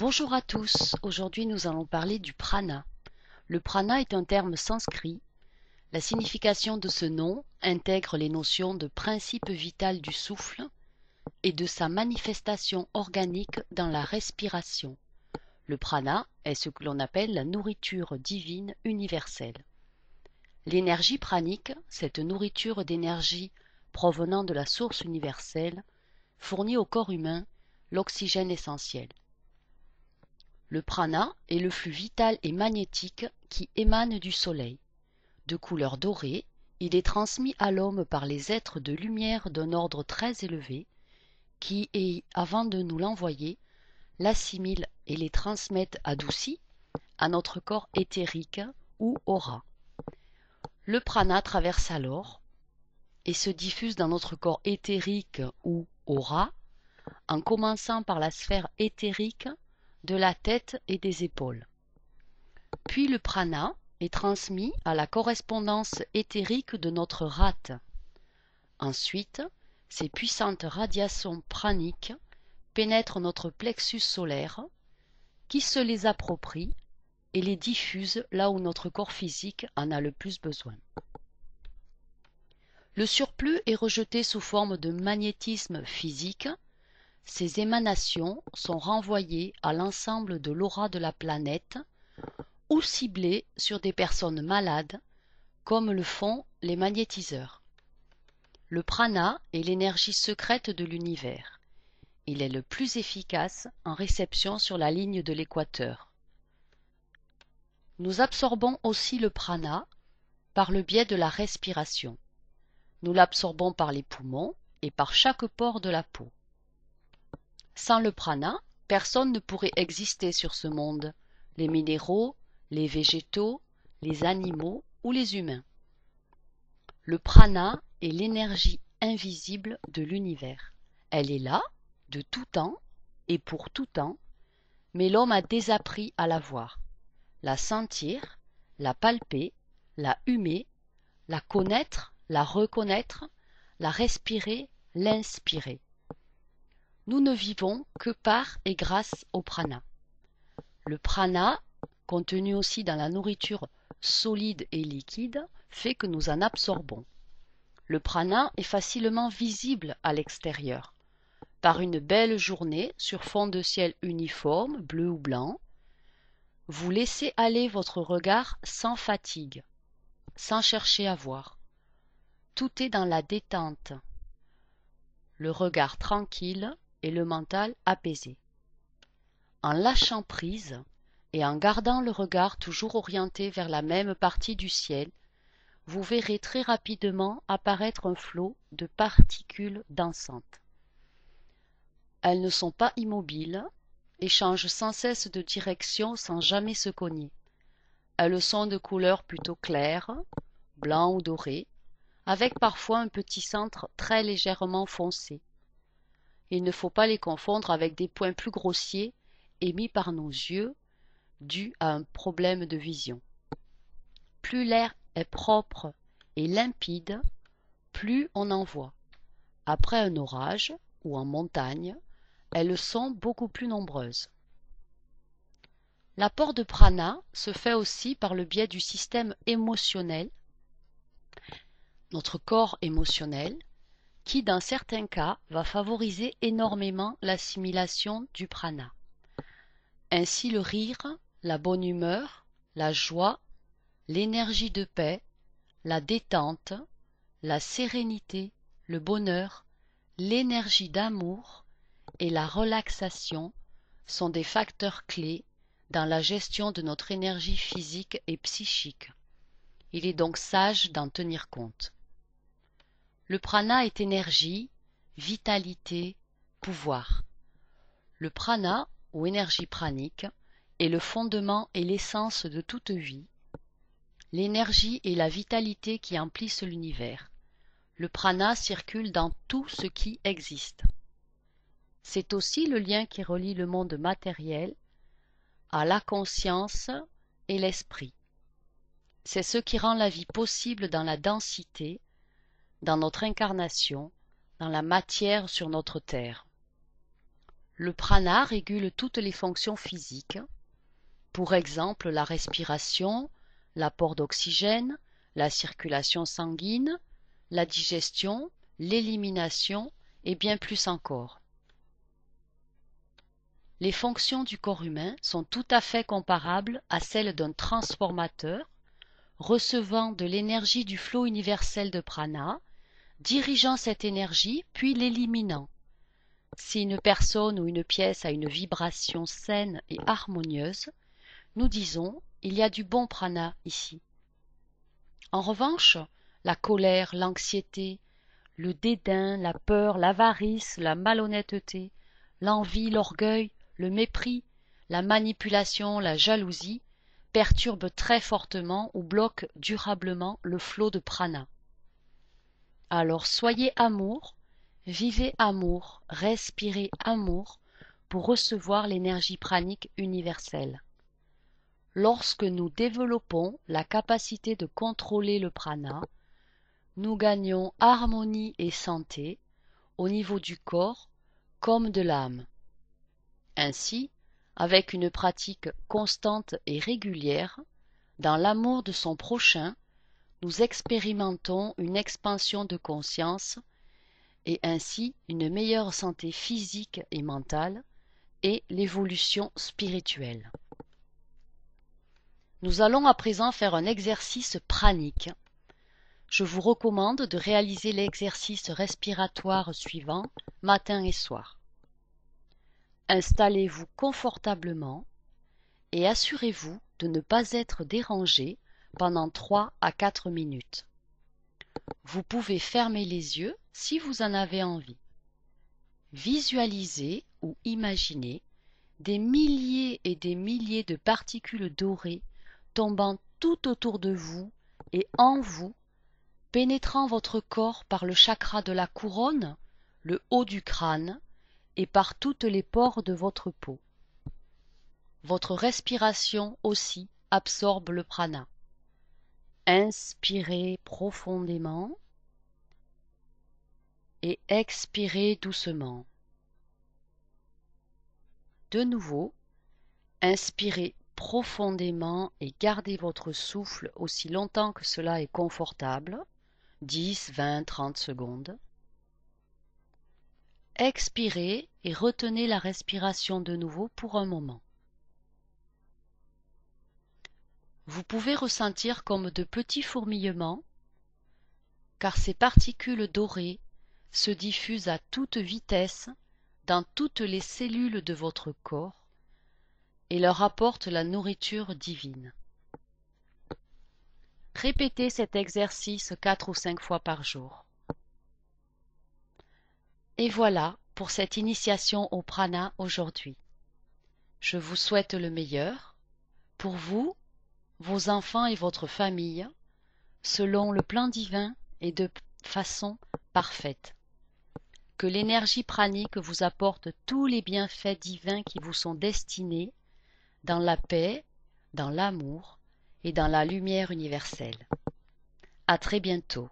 Bonjour à tous, aujourd'hui nous allons parler du prana. Le prana est un terme sanskrit. La signification de ce nom intègre les notions de principe vital du souffle et de sa manifestation organique dans la respiration. Le prana est ce que l'on appelle la nourriture divine universelle. L'énergie pranique, cette nourriture d'énergie provenant de la source universelle, fournit au corps humain l'oxygène essentiel. Le prana est le flux vital et magnétique qui émane du soleil. De couleur dorée, il est transmis à l'homme par les êtres de lumière d'un ordre très élevé, qui, avant de nous l'envoyer, l'assimilent et les transmettent adoucis à notre corps éthérique ou aura. Le prana traverse alors et se diffuse dans notre corps éthérique ou aura, en commençant par la sphère éthérique de la tête et des épaules. Puis le prana est transmis à la correspondance éthérique de notre rate. Ensuite, ces puissantes radiations praniques pénètrent notre plexus solaire, qui se les approprie et les diffuse là où notre corps physique en a le plus besoin. Le surplus est rejeté sous forme de magnétisme physique ces émanations sont renvoyées à l'ensemble de l'aura de la planète ou ciblées sur des personnes malades, comme le font les magnétiseurs. Le prana est l'énergie secrète de l'univers. Il est le plus efficace en réception sur la ligne de l'équateur. Nous absorbons aussi le prana par le biais de la respiration. Nous l'absorbons par les poumons et par chaque pore de la peau. Sans le prana, personne ne pourrait exister sur ce monde, les minéraux, les végétaux, les animaux ou les humains. Le prana est l'énergie invisible de l'univers. Elle est là, de tout temps et pour tout temps, mais l'homme a désappris à la voir, la sentir, la palper, la humer, la connaître, la reconnaître, la respirer, l'inspirer nous ne vivons que par et grâce au prana. Le prana, contenu aussi dans la nourriture solide et liquide, fait que nous en absorbons. Le prana est facilement visible à l'extérieur. Par une belle journée sur fond de ciel uniforme, bleu ou blanc, vous laissez aller votre regard sans fatigue, sans chercher à voir. Tout est dans la détente. Le regard tranquille, et le mental apaisé. En lâchant prise et en gardant le regard toujours orienté vers la même partie du ciel, vous verrez très rapidement apparaître un flot de particules dansantes. Elles ne sont pas immobiles et changent sans cesse de direction sans jamais se cogner. Elles sont de couleur plutôt claire, blanc ou doré, avec parfois un petit centre très légèrement foncé. Il ne faut pas les confondre avec des points plus grossiers émis par nos yeux dus à un problème de vision. Plus l'air est propre et limpide, plus on en voit. Après un orage ou en montagne, elles sont beaucoup plus nombreuses. L'apport de prana se fait aussi par le biais du système émotionnel, notre corps émotionnel, qui dans certains cas va favoriser énormément l'assimilation du prana. Ainsi le rire, la bonne humeur, la joie, l'énergie de paix, la détente, la sérénité, le bonheur, l'énergie d'amour et la relaxation sont des facteurs clés dans la gestion de notre énergie physique et psychique. Il est donc sage d'en tenir compte. Le prana est énergie, vitalité, pouvoir. Le prana, ou énergie pranique, est le fondement et l'essence de toute vie. L'énergie et la vitalité qui emplissent l'univers. Le prana circule dans tout ce qui existe. C'est aussi le lien qui relie le monde matériel à la conscience et l'esprit. C'est ce qui rend la vie possible dans la densité, dans notre incarnation, dans la matière sur notre terre. Le prana régule toutes les fonctions physiques, pour exemple la respiration, l'apport d'oxygène, la circulation sanguine, la digestion, l'élimination et bien plus encore. Les fonctions du corps humain sont tout à fait comparables à celles d'un transformateur recevant de l'énergie du flot universel de prana, dirigeant cette énergie puis l'éliminant. Si une personne ou une pièce a une vibration saine et harmonieuse, nous disons il y a du bon prana ici. En revanche, la colère, l'anxiété, le dédain, la peur, l'avarice, la malhonnêteté, l'envie, l'orgueil, le mépris, la manipulation, la jalousie perturbent très fortement ou bloquent durablement le flot de prana. Alors soyez amour, vivez amour, respirez amour pour recevoir l'énergie pranique universelle. Lorsque nous développons la capacité de contrôler le prana, nous gagnons harmonie et santé au niveau du corps comme de l'âme. Ainsi, avec une pratique constante et régulière, dans l'amour de son prochain, nous expérimentons une expansion de conscience et ainsi une meilleure santé physique et mentale et l'évolution spirituelle. Nous allons à présent faire un exercice pranique. Je vous recommande de réaliser l'exercice respiratoire suivant matin et soir. Installez-vous confortablement et assurez-vous de ne pas être dérangé pendant 3 à 4 minutes. Vous pouvez fermer les yeux si vous en avez envie. Visualisez ou imaginez des milliers et des milliers de particules dorées tombant tout autour de vous et en vous, pénétrant votre corps par le chakra de la couronne, le haut du crâne, et par toutes les pores de votre peau. Votre respiration aussi absorbe le prana. Inspirez profondément et expirez doucement. De nouveau, inspirez profondément et gardez votre souffle aussi longtemps que cela est confortable, 10, 20, 30 secondes. Expirez et retenez la respiration de nouveau pour un moment. Vous pouvez ressentir comme de petits fourmillements, car ces particules dorées se diffusent à toute vitesse dans toutes les cellules de votre corps et leur apporte la nourriture divine. Répétez cet exercice quatre ou cinq fois par jour. Et voilà pour cette initiation au prana aujourd'hui. Je vous souhaite le meilleur pour vous, vos enfants et votre famille, selon le plan divin et de façon parfaite. Que l'énergie pranique vous apporte tous les bienfaits divins qui vous sont destinés dans la paix, dans l'amour et dans la lumière universelle. À très bientôt.